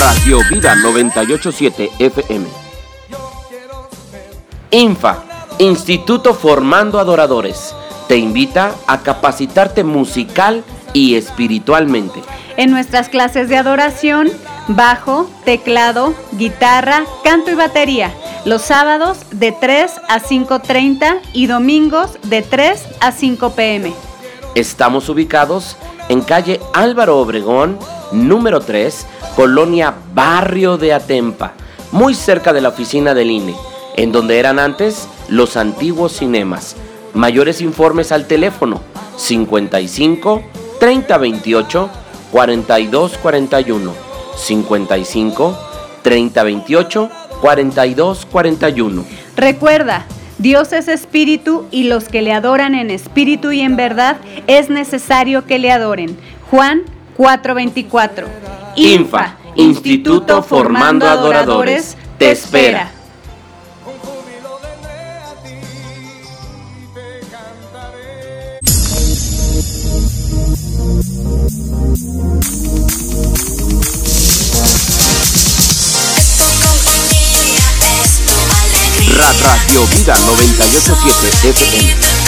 Radio Vida 987 FM. INFA, Instituto Formando Adoradores, te invita a capacitarte musical y espiritualmente. En nuestras clases de adoración, bajo, teclado, guitarra, canto y batería, los sábados de 3 a 5.30 y domingos de 3 a 5 pm. Estamos ubicados en calle Álvaro Obregón, número 3, Colonia Barrio de Atempa, muy cerca de la oficina del INE, en donde eran antes los antiguos cinemas. Mayores informes al teléfono 55 30 28 42 41 55 30 28 42 41. Recuerda, Dios es espíritu y los que le adoran en espíritu y en verdad es necesario que le adoren. Juan 4:24. INFA, Instituto Formando Adoradores, te espera. Radio Vida 987 FM